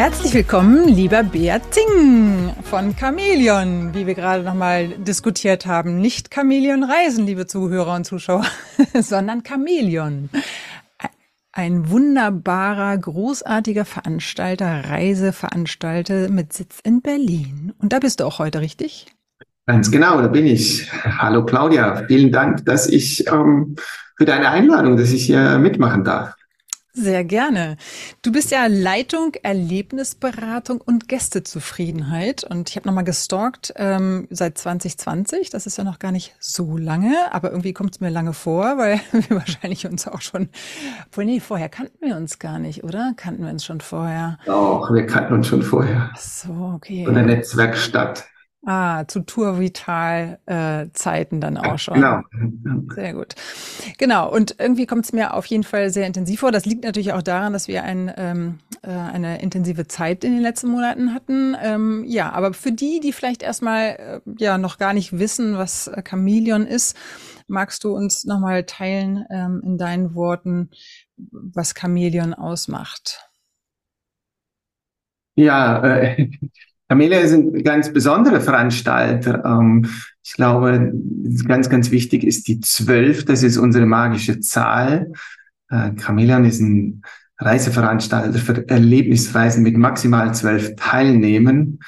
Herzlich willkommen, lieber Beat Zing von Chameleon, wie wir gerade nochmal diskutiert haben. Nicht Chameleon Reisen, liebe Zuhörer und Zuschauer, sondern Chameleon. Ein wunderbarer, großartiger Veranstalter, Reiseveranstalter mit Sitz in Berlin. Und da bist du auch heute, richtig? Ganz genau, da bin ich. Hallo Claudia, vielen Dank, dass ich ähm, für deine Einladung, dass ich hier mitmachen darf. Sehr gerne. Du bist ja Leitung, Erlebnisberatung und Gästezufriedenheit. Und ich habe nochmal gestalkt ähm, seit 2020. Das ist ja noch gar nicht so lange, aber irgendwie kommt es mir lange vor, weil wir wahrscheinlich uns auch schon. Wohl, nee, vorher kannten wir uns gar nicht, oder? Kannten wir uns schon vorher? Doch, wir kannten uns schon vorher. Ach so, okay. Von der Netzwerkstatt. Ah, zu Tour Vital äh, Zeiten dann auch schon. Genau. Sehr gut. Genau. Und irgendwie kommt es mir auf jeden Fall sehr intensiv vor. Das liegt natürlich auch daran, dass wir ein, ähm, äh, eine intensive Zeit in den letzten Monaten hatten. Ähm, ja, aber für die, die vielleicht erstmal äh, ja noch gar nicht wissen, was äh, Chameleon ist, magst du uns nochmal teilen ähm, in deinen Worten, was Chameleon ausmacht? Ja, äh, Camellia sind ganz besondere Veranstalter. Ähm, ich glaube, ganz, ganz wichtig ist die zwölf. Das ist unsere magische Zahl. Äh, Chameleon ist ein Reiseveranstalter für Erlebnisreisen mit maximal zwölf Teilnehmern.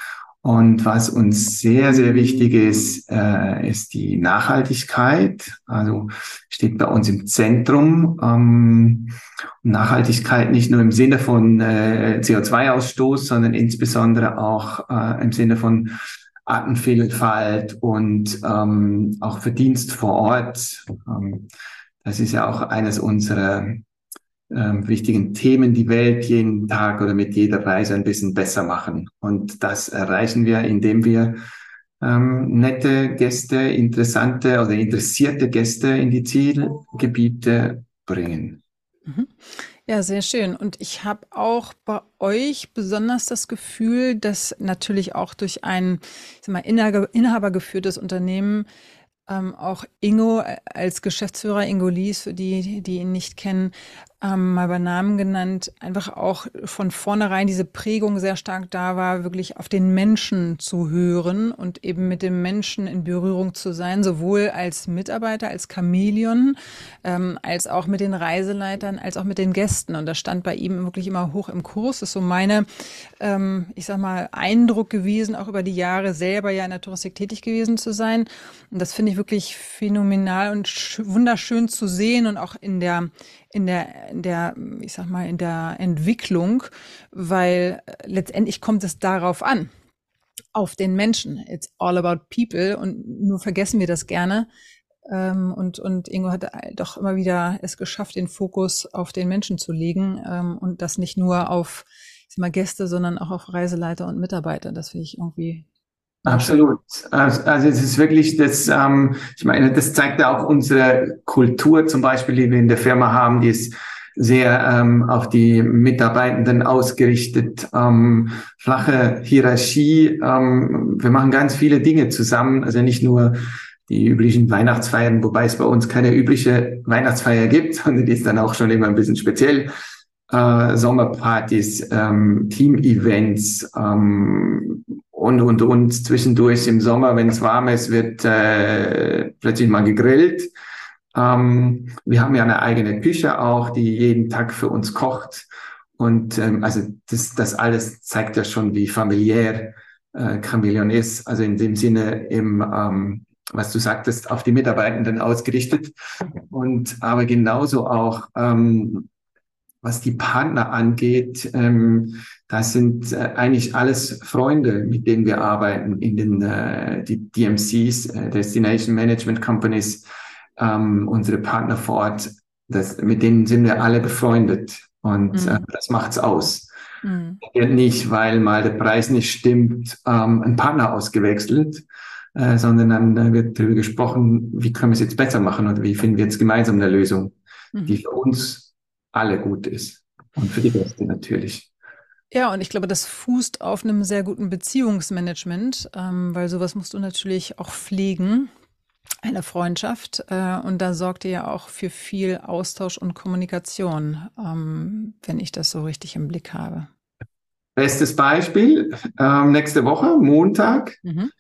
Und was uns sehr, sehr wichtig ist, äh, ist die Nachhaltigkeit. Also steht bei uns im Zentrum. Ähm, Nachhaltigkeit nicht nur im Sinne von äh, CO2-Ausstoß, sondern insbesondere auch äh, im Sinne von Artenvielfalt und ähm, auch Verdienst vor Ort. Ähm, das ist ja auch eines unserer ähm, wichtigen Themen die Welt jeden Tag oder mit jeder Reise ein bisschen besser machen. Und das erreichen wir, indem wir ähm, nette Gäste, interessante oder interessierte Gäste in die Zielgebiete bringen. Mhm. Ja, sehr schön. Und ich habe auch bei euch besonders das Gefühl, dass natürlich auch durch ein mal, inhabergeführtes Unternehmen ähm, auch Ingo äh, als Geschäftsführer, Ingo Lies, für die, die ihn nicht kennen, ähm, mal bei Namen genannt, einfach auch von vornherein diese Prägung sehr stark da war, wirklich auf den Menschen zu hören und eben mit dem Menschen in Berührung zu sein, sowohl als Mitarbeiter, als Chamäleon, ähm, als auch mit den Reiseleitern, als auch mit den Gästen. Und das stand bei ihm wirklich immer hoch im Kurs. Das ist so meine, ähm, ich sag mal, Eindruck gewesen, auch über die Jahre selber ja in der Touristik tätig gewesen zu sein. Und das finde ich wirklich phänomenal und wunderschön zu sehen und auch in der in der, in der, ich sag mal, in der Entwicklung, weil äh, letztendlich kommt es darauf an, auf den Menschen. It's all about people und nur vergessen wir das gerne. Ähm, und, und Ingo hat doch immer wieder es geschafft, den Fokus auf den Menschen zu legen ähm, und das nicht nur auf ich sag mal, Gäste, sondern auch auf Reiseleiter und Mitarbeiter. Das finde ich irgendwie Absolut. Also, also es ist wirklich das, ähm, ich meine, das zeigt ja auch unsere Kultur zum Beispiel, die wir in der Firma haben, die ist sehr ähm, auf die Mitarbeitenden ausgerichtet, ähm, flache Hierarchie. Ähm, wir machen ganz viele Dinge zusammen, also nicht nur die üblichen Weihnachtsfeiern, wobei es bei uns keine übliche Weihnachtsfeier gibt, sondern die ist dann auch schon immer ein bisschen speziell. Äh, Sommerpartys, ähm, Team-Events, ähm, und, und, und zwischendurch im Sommer, wenn es warm ist, wird äh, plötzlich mal gegrillt. Ähm, wir haben ja eine eigene Küche auch, die jeden Tag für uns kocht. Und ähm, also das, das alles zeigt ja schon, wie familiär äh, Chameleon ist. Also in dem Sinne im, ähm, was du sagtest, auf die Mitarbeitenden ausgerichtet. Und aber genauso auch ähm, was die Partner angeht, ähm, das sind äh, eigentlich alles Freunde, mit denen wir arbeiten in den äh, die DMCs, äh, Destination Management Companies, ähm, unsere Partner vor Ort. Das, mit denen sind wir alle befreundet und mhm. äh, das macht's aus. Mhm. Nicht, weil mal der Preis nicht stimmt, ähm, ein Partner ausgewechselt, äh, sondern dann äh, wird darüber gesprochen, wie können wir es jetzt besser machen oder wie finden wir jetzt gemeinsam eine Lösung. mhm. die für uns alle gut ist und für die Gäste natürlich. Ja, und ich glaube, das fußt auf einem sehr guten Beziehungsmanagement, ähm, weil sowas musst du natürlich auch pflegen, eine Freundschaft. Äh, und da sorgt ihr ja auch für viel Austausch und Kommunikation, ähm, wenn ich das so richtig im Blick habe. Bestes Beispiel, ähm, nächste Woche, Montag, mhm.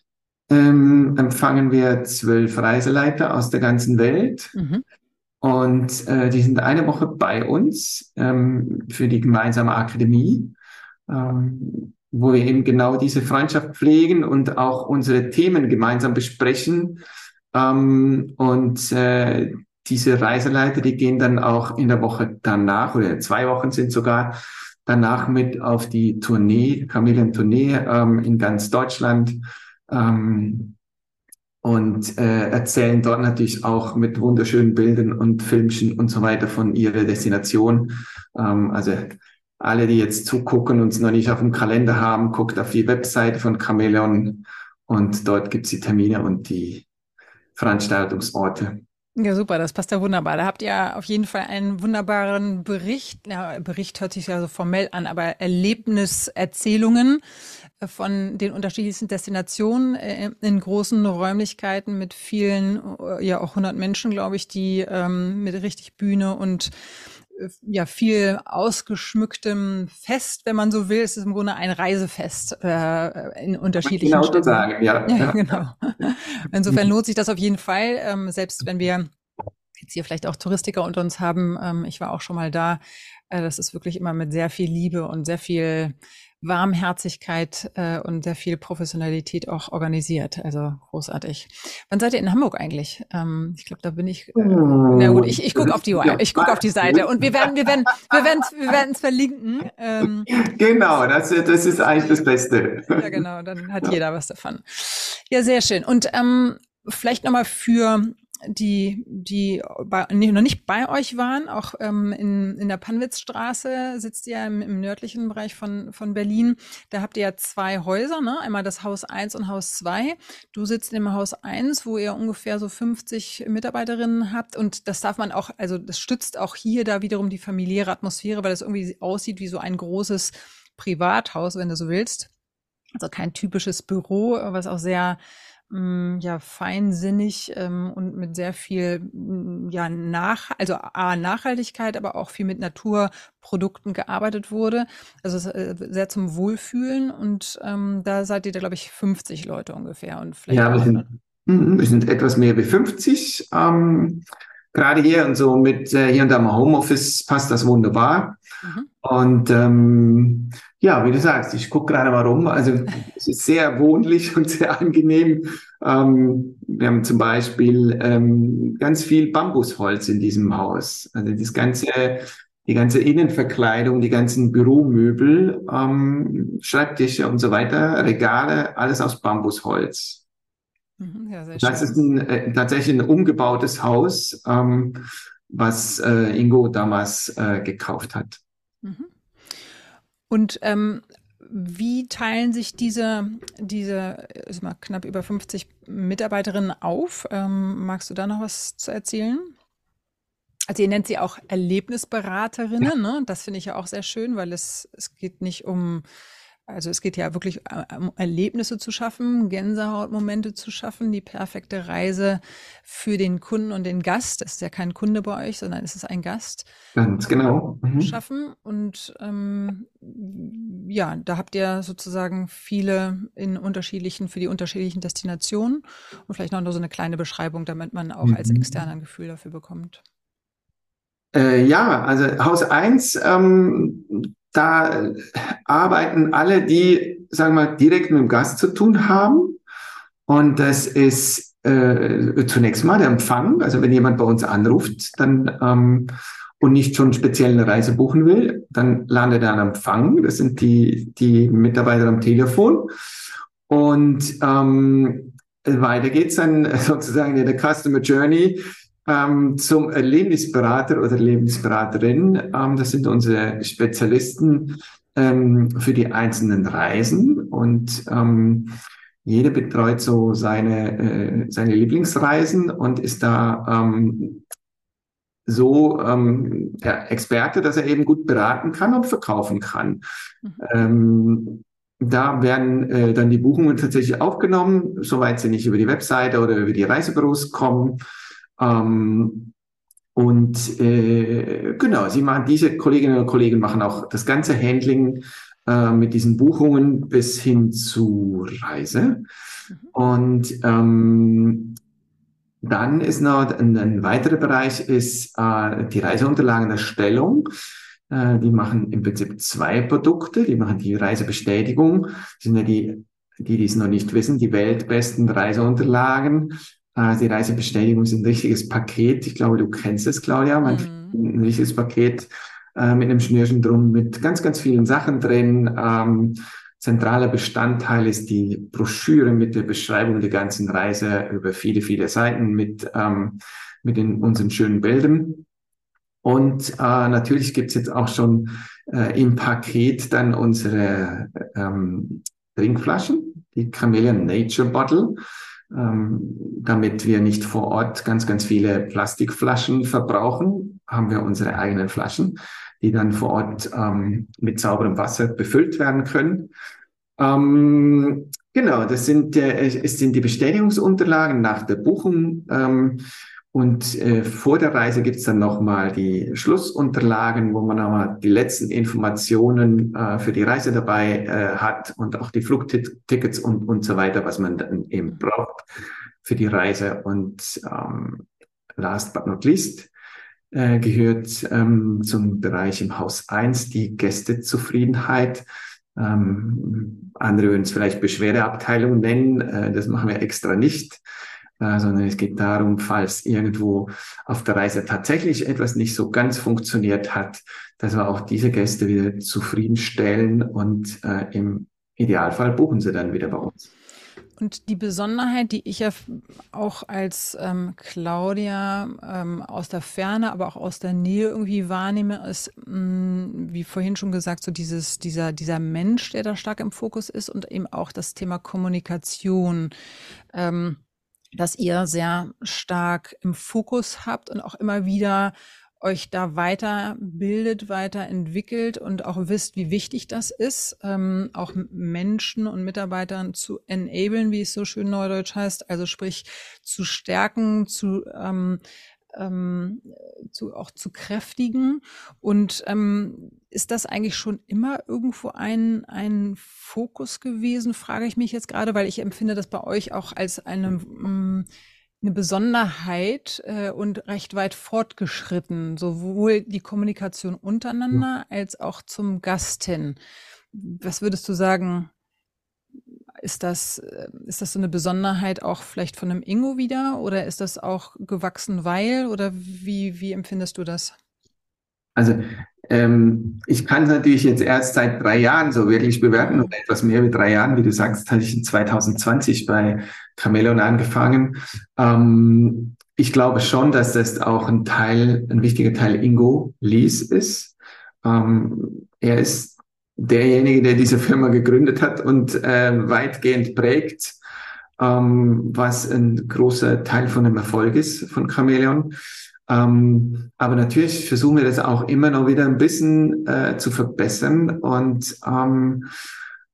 ähm, empfangen wir zwölf Reiseleiter aus der ganzen Welt. Mhm. Und äh, die sind eine Woche bei uns ähm, für die gemeinsame Akademie ähm, wo wir eben genau diese Freundschaft pflegen und auch unsere Themen gemeinsam besprechen. Ähm, und äh, diese Reiseleiter, die gehen dann auch in der Woche danach oder zwei Wochen sind sogar danach mit auf die Tournee, Kamelientournee ähm, in ganz Deutschland ähm, und äh, erzählen dort natürlich auch mit wunderschönen Bildern und Filmchen und so weiter von ihrer Destination. Ähm, also alle, die jetzt zugucken und es noch nicht auf dem Kalender haben, guckt auf die Webseite von Chameleon und dort gibt es die Termine und die Veranstaltungsorte. Ja, super, das passt ja wunderbar. Da habt ihr auf jeden Fall einen wunderbaren Bericht. Ja, Bericht hört sich ja so formell an, aber Erlebniserzählungen von den unterschiedlichsten Destinationen äh, in großen Räumlichkeiten mit vielen, äh, ja auch 100 Menschen, glaube ich, die ähm, mit richtig Bühne und ja viel ausgeschmücktem Fest, wenn man so will. Es ist im Grunde ein Reisefest äh, in unterschiedlichen genau Städten. sagen, ja. ja genau. Insofern lohnt sich das auf jeden Fall, ähm, selbst wenn wir jetzt hier vielleicht auch Touristiker unter uns haben. Ähm, ich war auch schon mal da. Äh, das ist wirklich immer mit sehr viel Liebe und sehr viel Warmherzigkeit äh, und sehr viel Professionalität auch organisiert. Also großartig. Wann seid ihr in Hamburg eigentlich? Ähm, ich glaube, da bin ich. Äh, na gut, ich, ich gucke auf die ich gucke auf die Seite und wir werden wir werden wir werden wir werden es verlinken. Ähm, genau, das, das ist eigentlich das Beste. Ja, genau, dann hat jeder was davon. Ja, sehr schön. Und ähm, vielleicht nochmal für die, die bei, noch nicht bei euch waren, auch ähm, in, in der Panwitzstraße sitzt ihr im, im nördlichen Bereich von, von Berlin. Da habt ihr ja zwei Häuser, ne? einmal das Haus 1 und Haus 2. Du sitzt im Haus 1, wo ihr ungefähr so 50 Mitarbeiterinnen habt und das darf man auch, also das stützt auch hier da wiederum die familiäre Atmosphäre, weil das irgendwie aussieht wie so ein großes Privathaus, wenn du so willst. Also kein typisches Büro, was auch sehr Mm, ja, feinsinnig ähm, und mit sehr viel mm, ja, nach, also A, Nachhaltigkeit, aber auch viel mit Naturprodukten gearbeitet wurde. Also äh, sehr zum Wohlfühlen und ähm, da seid ihr da, glaube ich, 50 Leute ungefähr. Und vielleicht ja, wir sind, mhm, wir sind etwas mehr wie 50. Ähm, gerade hier und so mit äh, hier und da mal Homeoffice passt das wunderbar. Mhm. Und ähm, ja, wie du sagst, ich gucke gerade mal rum. Also es ist sehr wohnlich und sehr angenehm. Ähm, wir haben zum Beispiel ähm, ganz viel Bambusholz in diesem Haus. Also das ganze, die ganze Innenverkleidung, die ganzen Büromöbel, ähm, Schreibtische und so weiter, Regale, alles aus Bambusholz. Mhm, ja, das ist ein, äh, tatsächlich ein umgebautes Haus, ähm, was äh, Ingo damals äh, gekauft hat. Mhm. Und ähm, wie teilen sich diese, diese ist mal knapp über 50 Mitarbeiterinnen auf? Ähm, magst du da noch was zu erzählen? Also ihr nennt sie auch Erlebnisberaterinnen, ja. ne? Das finde ich ja auch sehr schön, weil es, es geht nicht um also es geht ja wirklich äh, um Erlebnisse zu schaffen, Gänsehautmomente zu schaffen, die perfekte Reise für den Kunden und den Gast. Das ist ja kein Kunde bei euch, sondern es ist ein Gast. Ganz genau. Mhm. Schaffen. Und ähm, ja, da habt ihr sozusagen viele in unterschiedlichen, für die unterschiedlichen Destinationen und vielleicht noch nur so eine kleine Beschreibung, damit man auch mhm. als Externer ein Gefühl dafür bekommt. Äh, ja, also Haus 1, ähm, da arbeiten alle, die, sagen wir mal, direkt mit dem Gast zu tun haben. Und das ist äh, zunächst mal der Empfang. Also wenn jemand bei uns anruft, dann ähm, und nicht schon speziell eine Reise buchen will, dann landet er am Empfang. Das sind die, die Mitarbeiter am Telefon. Und ähm, weiter geht's dann sozusagen in der Customer Journey ähm, zum Erlebnisberater oder Erlebnisberaterin. Ähm, das sind unsere Spezialisten ähm, für die einzelnen Reisen und ähm, jeder betreut so seine, äh, seine Lieblingsreisen und ist da ähm, so ähm, ja, Experte, dass er eben gut beraten kann und verkaufen kann. Mhm. Ähm, da werden äh, dann die Buchungen tatsächlich aufgenommen, soweit sie nicht über die Webseite oder über die Reisebüros kommen. Ähm, und äh, genau, sie machen diese Kolleginnen und Kollegen machen auch das ganze Handling äh, mit diesen Buchungen bis hin zu Reise. Mhm. Und ähm, dann ist noch ein, ein weiterer Bereich ist äh, die Reiseunterlagenerstellung. Äh, die machen im Prinzip zwei Produkte. Die machen die Reisebestätigung. Das sind ja die, die, die es noch nicht wissen, die weltbesten Reiseunterlagen. Äh, die Reisebestätigung ist ein richtiges Paket. Ich glaube, du kennst es, Claudia. Man mhm. Ein richtiges Paket äh, mit einem Schnürchen drum, mit ganz, ganz vielen Sachen drin. Ähm, zentraler Bestandteil ist die Broschüre mit der Beschreibung der ganzen Reise über viele, viele Seiten mit, ähm, mit den, unseren schönen Bildern. Und äh, natürlich gibt's jetzt auch schon äh, im Paket dann unsere ähm, Trinkflaschen, die Chameleon Nature Bottle, damit wir nicht vor Ort ganz, ganz viele Plastikflaschen verbrauchen, haben wir unsere eigenen Flaschen die dann vor Ort ähm, mit sauberem Wasser befüllt werden können. Ähm, genau, das sind, äh, es sind die Bestätigungsunterlagen nach der Buchung. Ähm, und äh, vor der Reise gibt's dann nochmal die Schlussunterlagen, wo man nochmal die letzten Informationen äh, für die Reise dabei äh, hat und auch die Flugtickets und, und so weiter, was man dann eben braucht für die Reise. Und ähm, last but not least äh, gehört ähm, zum Bereich im Haus 1 die Gästezufriedenheit. Ähm, andere würden es vielleicht Beschwerdeabteilung nennen. Äh, das machen wir extra nicht, äh, sondern es geht darum, falls irgendwo auf der Reise tatsächlich etwas nicht so ganz funktioniert hat, dass wir auch diese Gäste wieder zufriedenstellen und äh, im Idealfall buchen sie dann wieder bei uns. Und die Besonderheit, die ich ja auch als ähm, Claudia ähm, aus der Ferne, aber auch aus der Nähe irgendwie wahrnehme, ist, mh, mm, wie vorhin schon gesagt, so dieses, dieser, dieser Mensch, der da stark im Fokus ist und eben auch das Thema Kommunikation. Ähm, dass ihr sehr stark im Fokus habt und auch immer wieder euch da weiterbildet, weiterentwickelt und auch wisst, wie wichtig das ist, ähm, auch Menschen und Mitarbeitern zu enablen, wie es so schön neudeutsch heißt, also sprich zu stärken, zu ähm, ähm, zu, auch zu kräftigen. Und ähm, ist das eigentlich schon immer irgendwo ein, ein Fokus gewesen, frage ich mich jetzt gerade, weil ich empfinde das bei euch auch als eine ähm, eine Besonderheit äh, und recht weit fortgeschritten, sowohl die Kommunikation untereinander als auch zum Gast hin. Was würdest du sagen, ist das, äh, ist das so eine Besonderheit auch vielleicht von einem Ingo wieder oder ist das auch gewachsen, weil oder wie, wie empfindest du das? Also ähm, ich kann es natürlich jetzt erst seit drei Jahren so wirklich bewerten oder etwas mehr wie drei Jahren. Wie du sagst, hatte ich in 2020 bei Chameleon angefangen. Ähm, ich glaube schon, dass das auch ein Teil, ein wichtiger Teil Ingo Lies ist. Ähm, er ist derjenige, der diese Firma gegründet hat und äh, weitgehend prägt, ähm, was ein großer Teil von dem Erfolg ist von Chameleon. Ähm, aber natürlich versuchen wir das auch immer noch wieder ein bisschen äh, zu verbessern und ähm,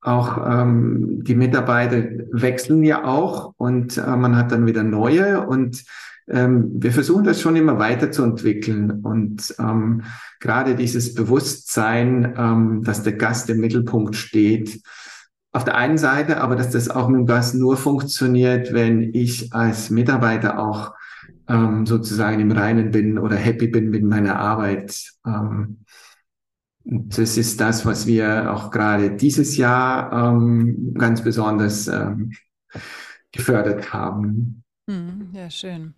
auch ähm, die Mitarbeiter wechseln ja auch und äh, man hat dann wieder neue und ähm, wir versuchen das schon immer weiterzuentwickeln und ähm, gerade dieses Bewusstsein, ähm, dass der Gast im Mittelpunkt steht, auf der einen Seite, aber dass das auch mit dem Gast nur funktioniert, wenn ich als Mitarbeiter auch ähm, sozusagen im Reinen bin oder happy bin mit meiner Arbeit. Ähm, das ist das, was wir auch gerade dieses Jahr ähm, ganz besonders ähm, gefördert haben. Hm, ja, schön.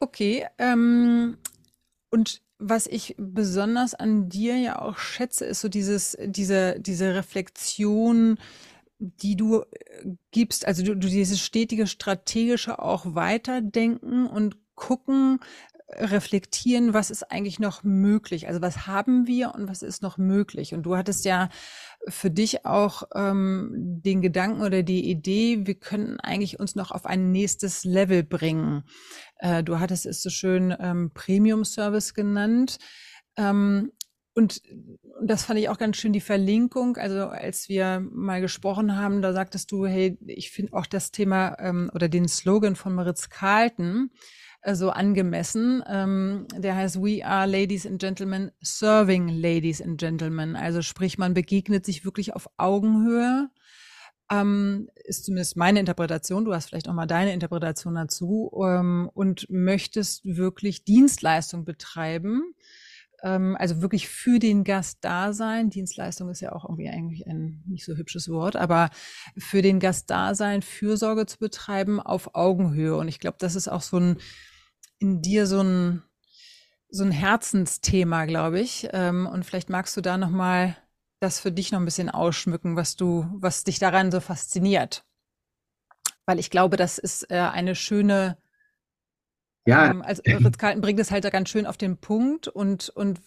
Okay, ähm, und was ich besonders an dir ja auch schätze, ist so dieses, diese, diese Reflexion, die du äh, gibst, also du, du dieses stetige strategische auch weiterdenken und gucken, reflektieren, was ist eigentlich noch möglich? Also was haben wir und was ist noch möglich? Und du hattest ja für dich auch ähm, den Gedanken oder die Idee, wir könnten eigentlich uns noch auf ein nächstes Level bringen. Äh, du hattest es so schön ähm, Premium Service genannt. Ähm, und das fand ich auch ganz schön, die Verlinkung. Also als wir mal gesprochen haben, da sagtest du, hey, ich finde auch das Thema ähm, oder den Slogan von Maritz Carlton, so angemessen. Ähm, der heißt We are Ladies and Gentlemen serving Ladies and Gentlemen. Also sprich, man begegnet sich wirklich auf Augenhöhe. Ähm, ist zumindest meine Interpretation. Du hast vielleicht auch mal deine Interpretation dazu ähm, und möchtest wirklich Dienstleistung betreiben. Ähm, also wirklich für den Gast da sein. Dienstleistung ist ja auch irgendwie eigentlich ein nicht so hübsches Wort, aber für den Gast da sein, Fürsorge zu betreiben auf Augenhöhe. Und ich glaube, das ist auch so ein in dir so ein, so ein Herzensthema, glaube ich. Ähm, und vielleicht magst du da nochmal das für dich noch ein bisschen ausschmücken, was du, was dich daran so fasziniert. Weil ich glaube, das ist äh, eine schöne, ja. Ähm, also Ritz Carlton bringt es halt da ganz schön auf den Punkt und, und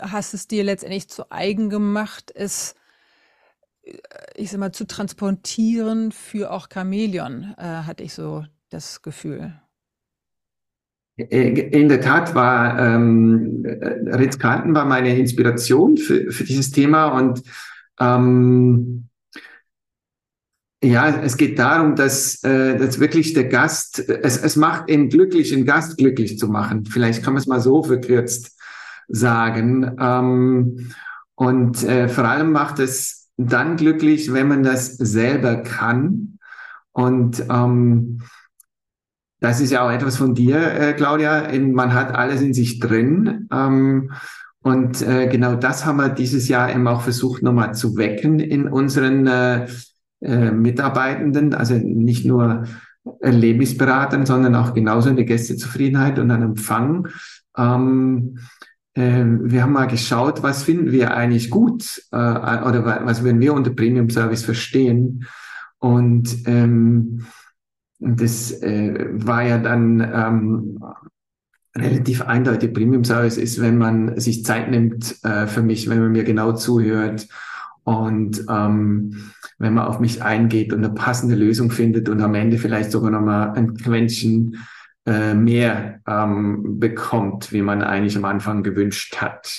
hast es dir letztendlich zu eigen gemacht, es, äh, ich sag mal, zu transportieren für auch Chamäleon, äh, hatte ich so das Gefühl. Äh, in der Tat war ähm, äh, Ritz-Carlton war meine Inspiration für, für dieses Thema und ähm, ja, es geht darum, dass, äh, dass wirklich der Gast, es, es macht ihn glücklich, den Gast glücklich zu machen. Vielleicht kann man es mal so verkürzt sagen. Ähm, und äh, vor allem macht es dann glücklich, wenn man das selber kann. Und ähm, das ist ja auch etwas von dir, äh, Claudia. man hat alles in sich drin. Ähm, und äh, genau das haben wir dieses Jahr eben auch versucht, nochmal zu wecken in unseren äh, äh, Mitarbeitenden. Also nicht nur Erlebnisberatern, sondern auch genauso eine Gästezufriedenheit und ein Empfang. Ähm, äh, wir haben mal geschaut, was finden wir eigentlich gut äh, oder was würden wir unter Premium Service verstehen. Und ähm, das äh, war ja dann ähm, relativ eindeutig. Premium Service ist, wenn man sich Zeit nimmt äh, für mich, wenn man mir genau zuhört und ähm, wenn man auf mich eingeht und eine passende Lösung findet und am Ende vielleicht sogar nochmal ein Quäntchen äh, mehr ähm, bekommt, wie man eigentlich am Anfang gewünscht hat.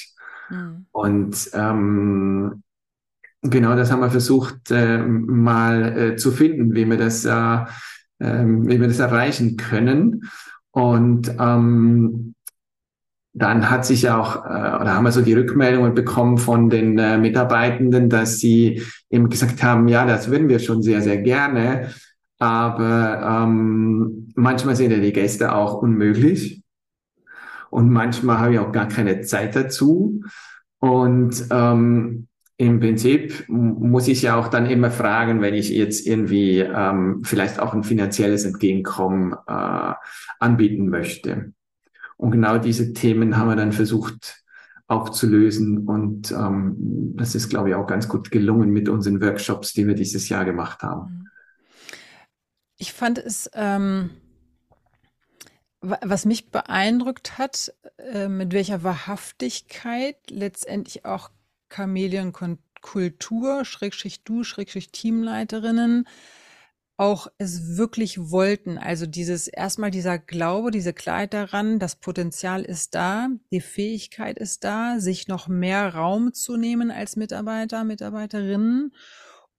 Mhm. Und ähm, genau das haben wir versucht äh, mal äh, zu finden, wie wir das äh, ähm, wie wir das erreichen können. Und ähm, dann hat sich auch, äh, oder haben wir so die Rückmeldungen bekommen von den äh, Mitarbeitenden, dass sie eben gesagt haben, ja, das würden wir schon sehr, sehr gerne, aber ähm, manchmal sind ja die Gäste auch unmöglich und manchmal habe ich auch gar keine Zeit dazu. Und ähm, im Prinzip muss ich ja auch dann immer fragen, wenn ich jetzt irgendwie ähm, vielleicht auch ein finanzielles Entgegenkommen äh, anbieten möchte. Und genau diese Themen haben wir dann versucht aufzulösen. Und ähm, das ist, glaube ich, auch ganz gut gelungen mit unseren Workshops, die wir dieses Jahr gemacht haben. Mhm. Ich fand es, ähm, was mich beeindruckt hat, äh, mit welcher Wahrhaftigkeit letztendlich auch Chamäleon-Kultur, Schrägstrich du, Schrägstrich Teamleiterinnen, auch es wirklich wollten. Also dieses erstmal dieser Glaube, diese Klarheit daran, das Potenzial ist da, die Fähigkeit ist da, sich noch mehr Raum zu nehmen als Mitarbeiter, Mitarbeiterinnen,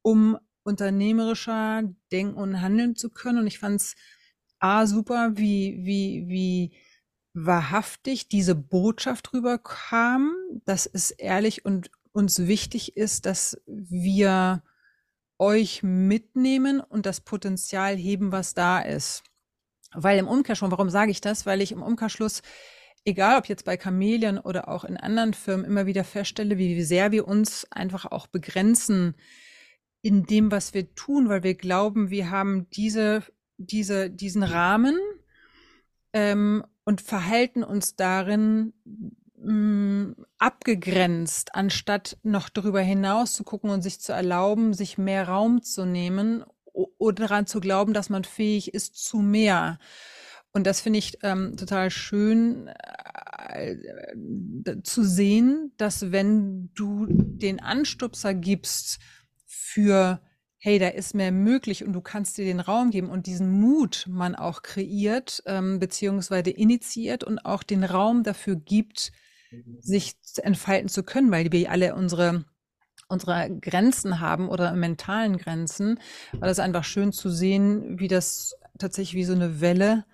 um unternehmerischer denken und handeln zu können. Und ich fand es A super, wie, wie, wie wahrhaftig diese Botschaft rüberkam, dass es ehrlich und uns wichtig ist, dass wir euch mitnehmen und das Potenzial heben, was da ist. Weil im Umkehrschluss, warum sage ich das? Weil ich im Umkehrschluss, egal ob jetzt bei Chameleon oder auch in anderen Firmen, immer wieder feststelle, wie sehr wir uns einfach auch begrenzen in dem, was wir tun, weil wir glauben, wir haben diese, diese, diesen Rahmen ähm, und verhalten uns darin abgegrenzt, anstatt noch darüber hinaus zu gucken und sich zu erlauben, sich mehr Raum zu nehmen oder daran zu glauben, dass man fähig ist zu mehr. Und das finde ich ähm, total schön äh, zu sehen, dass wenn du den Anstupser gibst für hey, da ist mehr möglich und du kannst dir den Raum geben und diesen Mut man auch kreiert, ähm, beziehungsweise initiiert und auch den Raum dafür gibt, sich entfalten zu können, weil wir alle unsere unsere Grenzen haben oder mentalen Grenzen, war das einfach schön zu sehen, wie das tatsächlich wie so eine Welle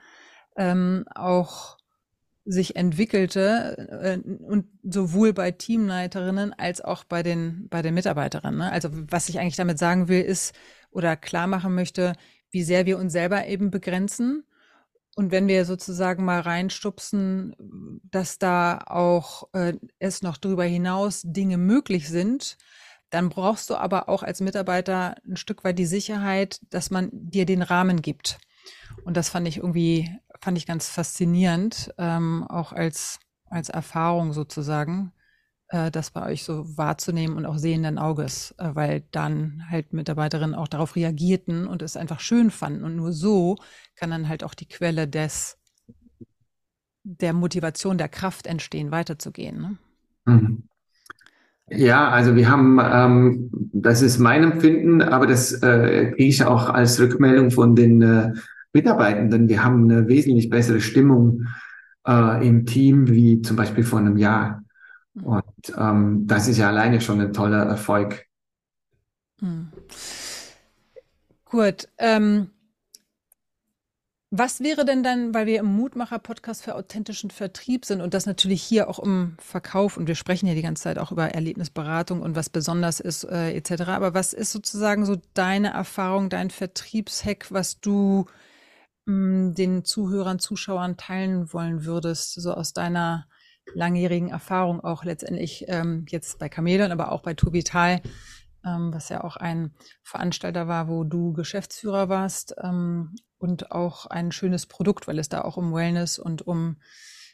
ähm, auch sich entwickelte äh, und sowohl bei Teamleiterinnen als auch bei den bei den Mitarbeiterinnen. Ne? Also was ich eigentlich damit sagen will, ist oder klar machen möchte, wie sehr wir uns selber eben begrenzen und wenn wir sozusagen mal reinstupsen, dass da auch äh, es noch darüber hinaus Dinge möglich sind, dann brauchst du aber auch als Mitarbeiter ein Stück weit die Sicherheit, dass man dir den Rahmen gibt. Und das fand ich irgendwie, fand ich ganz faszinierend, ähm, auch als, als Erfahrung sozusagen, äh, das bei euch so wahrzunehmen und auch sehenden Auges, äh, weil dann halt Mitarbeiterinnen auch darauf reagierten und es einfach schön fanden. Und nur so kann dann halt auch die Quelle des, der Motivation, der Kraft entstehen, weiterzugehen. Ne? Mhm. Ja, also wir haben, ähm, das ist mein Empfinden, aber das äh, kriege ich auch als Rückmeldung von den äh, Mitarbeitenden. Wir haben eine wesentlich bessere Stimmung äh, im Team wie zum Beispiel vor einem Jahr. Und ähm, das ist ja alleine schon ein toller Erfolg. Mhm. Gut. Ähm, was wäre denn dann, weil wir im Mutmacher-Podcast für authentischen Vertrieb sind und das natürlich hier auch um Verkauf und wir sprechen ja die ganze Zeit auch über Erlebnisberatung und was besonders ist äh, etc. Aber was ist sozusagen so deine Erfahrung, dein Vertriebshack, was du mh, hm, den Zuhörern, Zuschauern teilen wollen würdest, so aus deiner langjährigen Erfahrung auch letztendlich ähm, jetzt bei Chameleon, aber auch bei Tubital, ähm, was ja auch ein Veranstalter war, wo du Geschäftsführer warst ähm, und auch ein schönes Produkt, weil es da auch um Wellness und um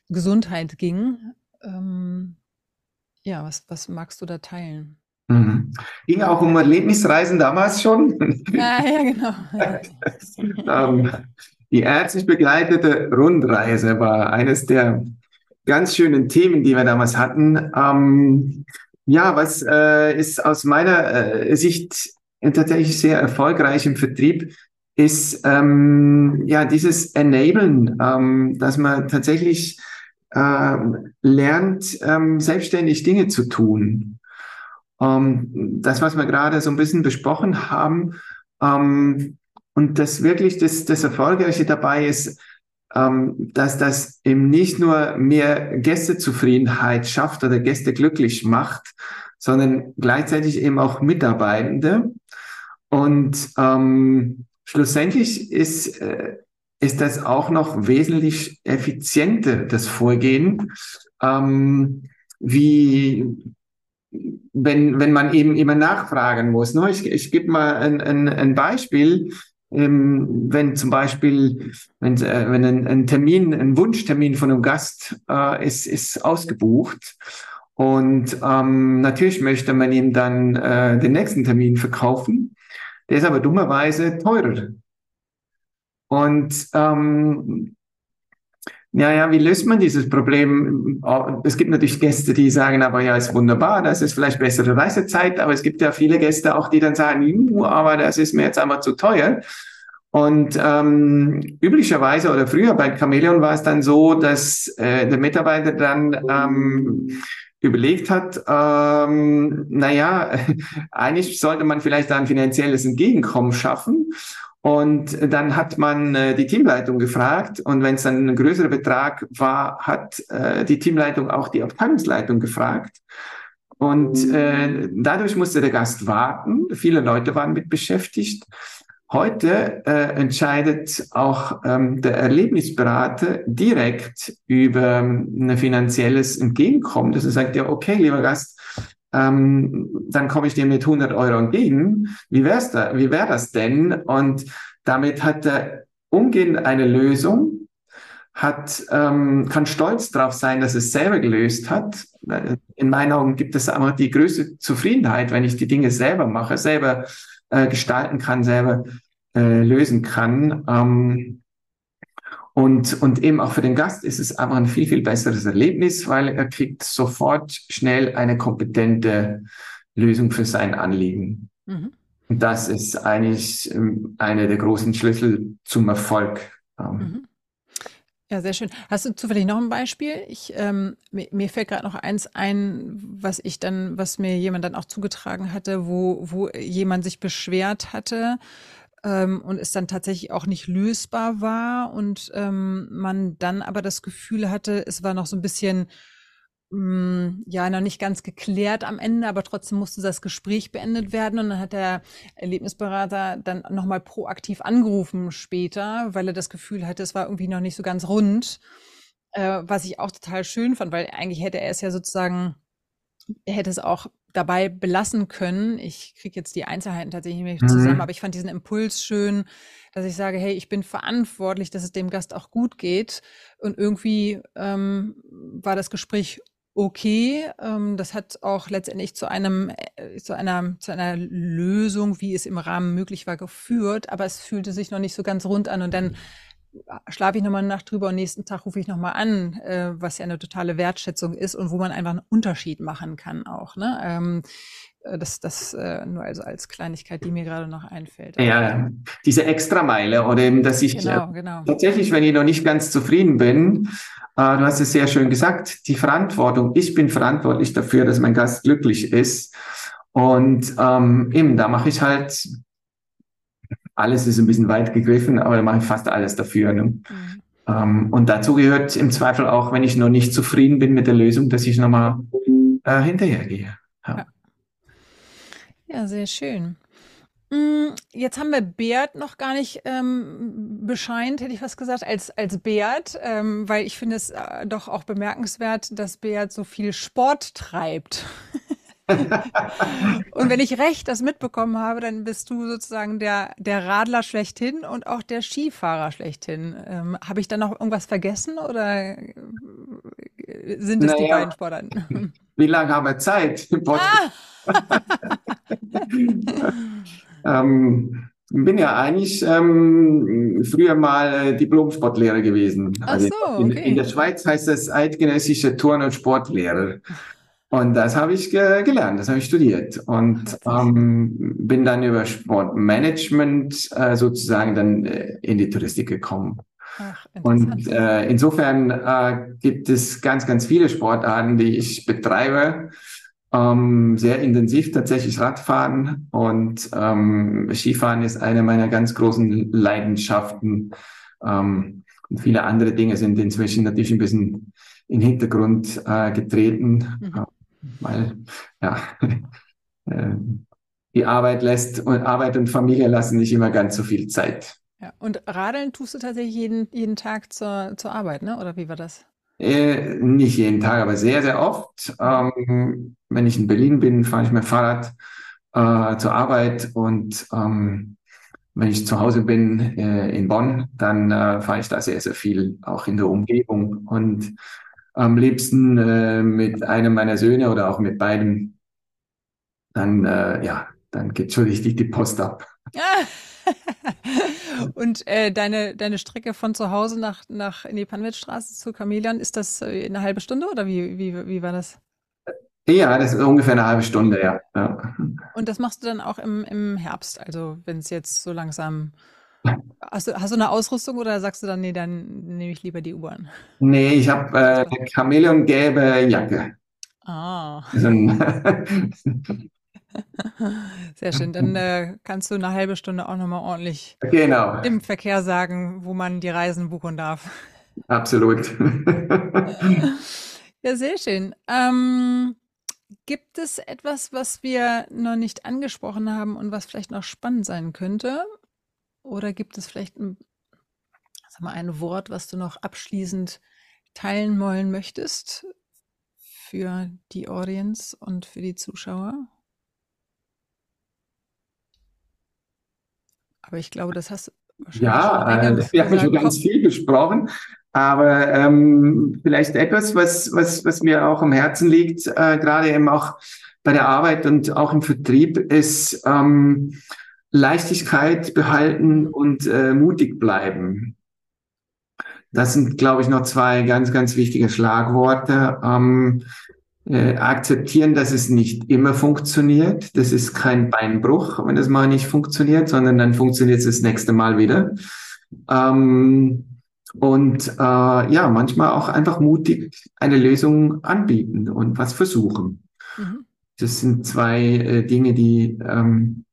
Gesundheit ging. Ähm, ja, was, was magst du da teilen? Mhm. Ging auch um Erlebnisreisen damals schon. Ja, ja, genau. ähm, die ärztlich begleitete Rundreise war eines der ganz schönen Themen, die wir damals hatten. Ähm, ja, was äh, ist aus meiner äh, Sicht tatsächlich sehr erfolgreich im Vertrieb, ist ähm, ja dieses Enablen, ähm, dass man tatsächlich äh, lernt, ähm, selbstständig Dinge zu tun. Ähm, das, was wir gerade so ein bisschen besprochen haben, ähm, und das wirklich das, das Erfolgreiche dabei ist, ähm, dass das eben nicht nur mehr Gästezufriedenheit schafft oder Gäste glücklich macht, sondern gleichzeitig eben auch Mitarbeitende. Und ähm, schlussendlich ist, äh, ist das auch noch wesentlich effizienter, das Vorgehen, ähm, wie wenn, wenn man eben immer nachfragen muss. Ne? Ich, ich gebe mal ein, ein, ein Beispiel. Ähm, wenn zum Beispiel, wenn, äh, wenn ein, ein, Termin, ein Wunschtermin von einem Gast äh, ist, ist ausgebucht und ähm, natürlich möchte man ihm dann äh, den nächsten Termin verkaufen. Der ist aber dummerweise teurer. Und ähm, ja, ja, wie löst man dieses Problem? Es gibt natürlich Gäste, die sagen, aber ja, ist wunderbar, das ist vielleicht bessere Reisezeit, aber es gibt ja viele Gäste auch, die dann sagen, aber das ist mir jetzt einmal zu teuer. Und ähm, üblicherweise oder früher bei Chameleon war es dann so, dass äh, der Mitarbeiter dann ähm, überlegt hat, ähm, naja, eigentlich sollte man vielleicht da ein finanzielles Entgegenkommen schaffen. Und dann hat man äh, die Teamleitung gefragt und wenn es dann ein größerer Betrag war, hat äh, die Teamleitung auch die Abteilungsleitung gefragt. Und äh, dadurch musste der Gast warten. Viele Leute waren mit beschäftigt. Heute äh, entscheidet auch ähm, der Erlebnisberater direkt über ähm, ein finanzielles Entgegenkommen. Das er sagt ja, okay, lieber Gast, ähm, dann komme ich dir mit 100 Euro entgegen. Wie wär's da? Wie wäre das denn? Und damit hat er umgehend eine Lösung, hat, ähm, kann stolz darauf sein, dass es selber gelöst hat. In meinen Augen gibt es einfach die größte Zufriedenheit, wenn ich die Dinge selber mache, selber äh, gestalten kann, selber äh, lösen kann. Ähm, Und, und eben auch für den Gast ist es einfach ein viel, viel besseres Erlebnis, weil er kriegt sofort schnell eine kompetente Lösung für sein Anliegen. Mhm. Und das ist eigentlich ähm, einer der großen Schlüssel zum Erfolg. Ähm. Mhm. Ja, sehr schön. Hast du zufällig noch ein Beispiel? Ich, ähm, mir, mir fällt gerade noch eins ein, was ich dann, was mir jemand dann auch zugetragen hatte, wo, wo jemand sich beschwert hatte ähm, und es dann tatsächlich auch nicht lösbar war und ähm, man dann aber das Gefühl hatte, es war noch so ein bisschen hm, ja, noch nicht ganz geklärt am Ende, aber trotzdem musste das Gespräch beendet werden. Und dann hat der Erlebnisberater dann nochmal proaktiv angerufen später, weil er das Gefühl hatte, es war irgendwie noch nicht so ganz rund. Äh, was ich auch total schön fand, weil eigentlich hätte er es ja sozusagen, hätte es auch dabei belassen können. Ich kriege jetzt die Einzelheiten tatsächlich nicht mehr zusammen, mhm. aber ich fand diesen Impuls schön, dass ich sage, hey, ich bin verantwortlich, dass es dem Gast auch gut geht. Und irgendwie ähm, war das Gespräch okay. Ähm, das hat auch letztendlich zu einem, äh, zu einer, zu einer Lösung, wie es im Rahmen möglich war, geführt. Aber es fühlte sich noch nicht so ganz rund an. Und dann schlafe ich nochmal eine Nacht drüber und nächsten Tag rufe ich nochmal an, äh, was ja eine totale Wertschätzung ist und wo man einfach einen Unterschied machen kann auch. Ne? Ähm, äh, das, das äh, nur also als Kleinigkeit, die mir gerade noch einfällt. Ja, diese Extrameile oder eben, dass ich genau, äh, genau. tatsächlich, wenn ich noch nicht ganz zufrieden bin, äh, du hast es sehr schön gesagt, die Verantwortung, ich bin verantwortlich dafür, dass mein Gast glücklich ist. Und ähm, eben, da mache ich halt, alles ist ein bisschen weit gegriffen, aber da mache ich fast alles dafür. Ne? Mhm. Ähm, und dazu gehört im Zweifel auch, wenn ich noch nicht zufrieden bin mit der Lösung, dass ich nochmal äh, hinterhergehe. Ja. ja, sehr schön. Mm, jetzt haben wir Beat noch gar nicht ähm, bescheint, hätte ich was gesagt, als, als Beat, ähm, weil ich finde es äh, doch auch bemerkenswert, dass Beat so viel Sport treibt. und wenn ich recht das mitbekommen habe, dann bist du sozusagen der, der Radler schlechthin und auch der Skifahrer schlechthin. Ähm, habe ich da noch irgendwas vergessen oder äh, sind es naja, die beiden Sportarten? Wie lange haben wir Zeit? Ah! Ähm, bin ja eigentlich ähm, früher mal äh, Diplom-Sportlehrer gewesen. Ach also so, okay. in, in, der Schweiz heißt das eidgenössische Turn- und Sportlehrer. Und das habe ich ge gelernt, das habe ich studiert und ähm, bin dann über Sportmanagement äh, sozusagen dann äh, in die Touristik gekommen. Ach, und äh, insofern äh, gibt es ganz, ganz viele Sportarten, die ich betreibe ähm, sehr intensiv tatsächlich Radfahren und ähm, Skifahren ist eine meiner ganz großen Leidenschaften. Ähm, und viele andere Dinge sind inzwischen natürlich ein bisschen in den Hintergrund äh, getreten, mhm. Weil ja, äh, die Arbeit lässt und Arbeit und Familie lassen nicht immer ganz so viel Zeit. Ja, und Radeln tust du tatsächlich jeden, jeden Tag zur, zur Arbeit, ne? Oder wie war das? Äh, nicht jeden Tag, aber sehr, sehr oft. Ähm, wenn ich in Berlin bin, fahre ich mit Fahrrad äh, zur Arbeit und ähm, wenn ich zu Hause bin äh, in Bonn, dann äh, fahre ich da sehr, sehr viel, auch in der Umgebung und am liebsten äh, mit einem meiner Söhne oder auch mit beiden. Dann, äh, ja, dann geht schon richtig die Post ab. Und äh, deine, deine Strecke von zu Hause nach, nach in die Panwitzstraße zu Chameleon, ist das äh, eine halbe Stunde oder wie, wie, wie war das? Ja, das ist ungefähr eine halbe Stunde, ja. ja. Und das machst du dann auch im, im Herbst, also wenn es jetzt so langsam. Hast du, hast du eine Ausrüstung oder sagst du dann, nee, dann nehme ich lieber die U-Bahn? Nee, ich habe äh, eine Chamäleon-gelbe Jacke. Ah. Also Sehr schön. Dann äh, kannst du eine halbe Stunde auch nochmal ordentlich genau. im Verkehr sagen, wo man die Reisen buchen darf. Absolut. ja, sehr schön. Ähm, gibt es etwas, was wir noch nicht angesprochen haben und was vielleicht noch spannend sein könnte? Oder gibt es vielleicht ein, sag mal, ein Wort, was du noch abschließend teilen wollen möchtest für die Audience und für die Zuschauer? Aber ich glaube, das hast du wahrscheinlich Ja, äh, wir haben schon ganz viel besprochen. Aber ähm, vielleicht etwas, was, was, was mir auch am Herzen liegt, äh, gerade eben auch bei der Arbeit und auch im Vertrieb, ist ähm, Leichtigkeit behalten und äh, mutig bleiben. das sind, glaube ich, noch zwei ganz, ganz wichtige Schlagworte. Ähm, äh, akzeptieren, dass es nicht immer funktioniert. Das ist kein Beinbruch, wenn es mal nicht funktioniert, sondern dann funktioniert es das nächste Mal wieder. Ähm, und äh, ja, manchmal auch einfach mutig eine Lösung anbieten und was versuchen. Mhm. Das sind zwei äh, Dinge, die ähm,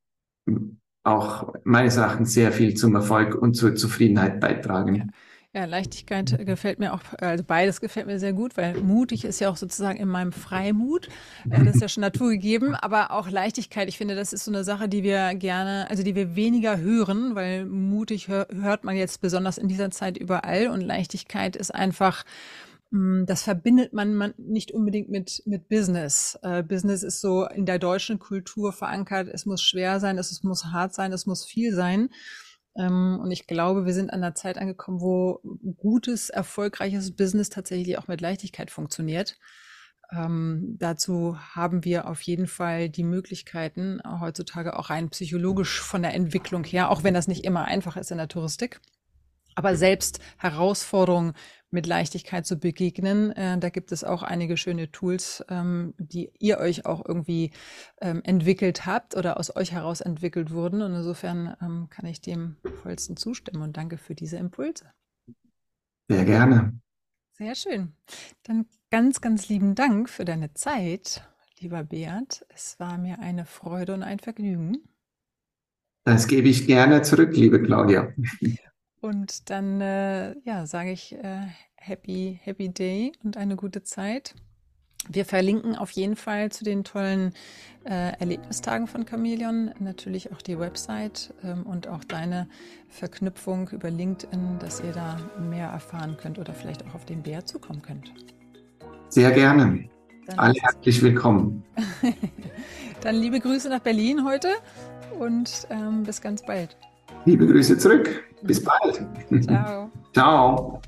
auch meines Erachtens sehr viel zum Erfolg und zur Zufriedenheit beitragen. Ja. Leichtigkeit gefällt mir auch, also beides gefällt mir sehr gut, weil mutig ist ja auch sozusagen in meinem Freimut. Äh, das ist ja schon naturgegeben, aber auch Leichtigkeit, ich finde, das ist so eine Sache, die wir gerne, also die wir weniger hören, weil mutig hört man jetzt besonders in dieser Zeit überall und Leichtigkeit ist einfach, das verbindet man, nicht unbedingt mit, mit Business. Äh, Business ist so in der deutschen Kultur verankert. Es muss schwer sein, es muss hart sein, es muss viel sein. Ähm, und ich glaube, wir sind an einer Zeit angekommen, wo gutes, erfolgreiches Business tatsächlich auch mit Leichtigkeit funktioniert. Ähm, dazu haben wir auf jeden Fall die Möglichkeiten, heutzutage auch rein psychologisch von der Entwicklung her, auch wenn das nicht immer einfach ist in der Touristik. Aber selbst Herausforderungen mit Leichtigkeit zu begegnen. Äh, da gibt es auch einige schöne Tools, ähm, die ihr euch auch irgendwie ähm, entwickelt habt oder aus euch heraus entwickelt wurden. Und insofern ähm, kann ich dem vollsten zustimmen und danke für diese Impulse. Sehr gerne. Sehr schön. Dann ganz, ganz lieben Dank für deine Zeit, lieber Beat. Es war mir eine Freude und ein Vergnügen. Das gebe ich gerne zurück, liebe Claudia. Und dann äh, ja, sage ich äh, Happy, Happy Day und eine gute Zeit. Wir verlinken auf jeden Fall zu den tollen äh, Erlebnistagen von Chameleon natürlich auch die Website ähm, und auch deine Verknüpfung über LinkedIn, dass ihr da mehr erfahren könnt oder vielleicht auch auf den Bär zukommen könnt. Sehr gerne. Dann Alle herzlich willkommen. Dann liebe Grüße nach Berlin heute und ähm, bis ganz bald. Liebe Grüße zurück. Bis bald. Ciao. Ciao.